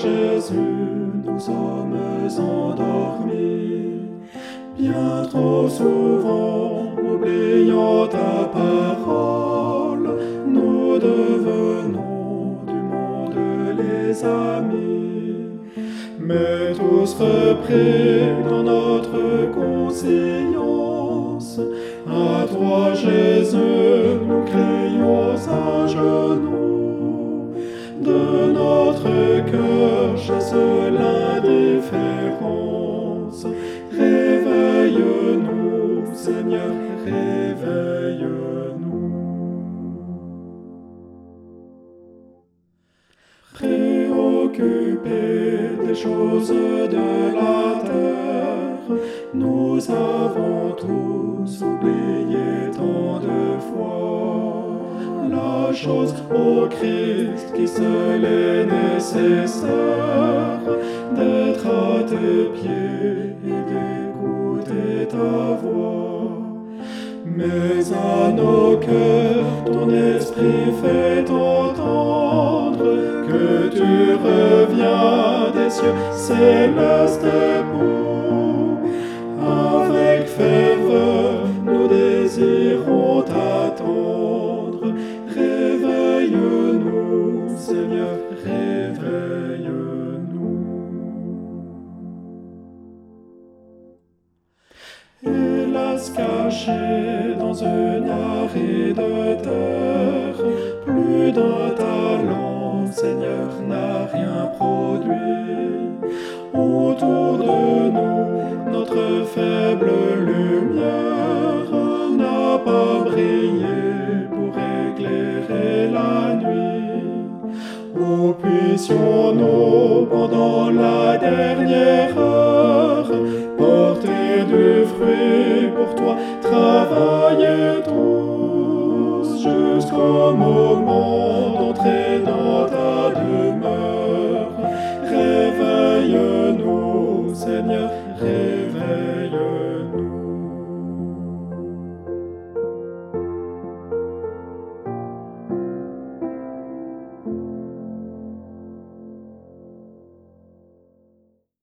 su, nous sommes endormis. Bien trop souvent, oubliant ta parole, nous devenons du monde les amis. Mais tous repris dans notre conscience, à toi Jésus, nous crions à genoux. De Réveille-nous, Seigneur, réveille-nous. Préoccupés des choses de la terre, nous avons tous oublié tant de fois la chose au Christ qui seul est nécessaire d'être à tes pieds Mais à nos cœurs, ton esprit fait entendre que tu reviens des cieux. Célestes Hélas, caché dans une aride terre, plus d'un talent, Seigneur, n'a rien produit. Autour de nous, notre faible lumière n'a pas brillé pour éclairer la nuit. Où puissions-nous, pendant la dernière pour toi, travailler tous jusqu'au moment